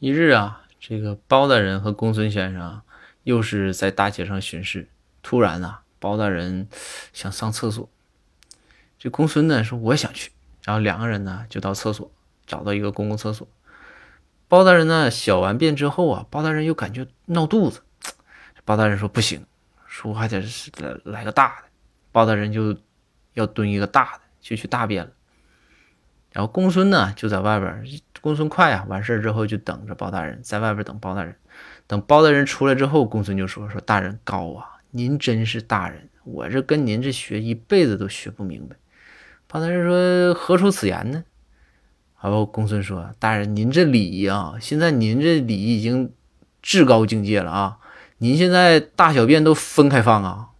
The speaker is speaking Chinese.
一日啊，这个包大人和公孙先生又是在大街上巡视。突然呢，包大人想上厕所，这公孙呢说我也想去，然后两个人呢就到厕所，找到一个公共厕所。包大人呢小完便之后啊，包大人又感觉闹肚子，包大人说不行，说还得来来个大的，包大人就要蹲一个大的，就去大便了。然后公孙呢就在外边，公孙快啊，完事之后就等着包大人，在外边等包大人。等包大人出来之后，公孙就说：“说大人高啊，您真是大人，我这跟您这学一辈子都学不明白。”包大人说：“何出此言呢？”然后公孙说：“大人，您这礼仪啊，现在您这礼仪已经至高境界了啊！您现在大小便都分开放啊，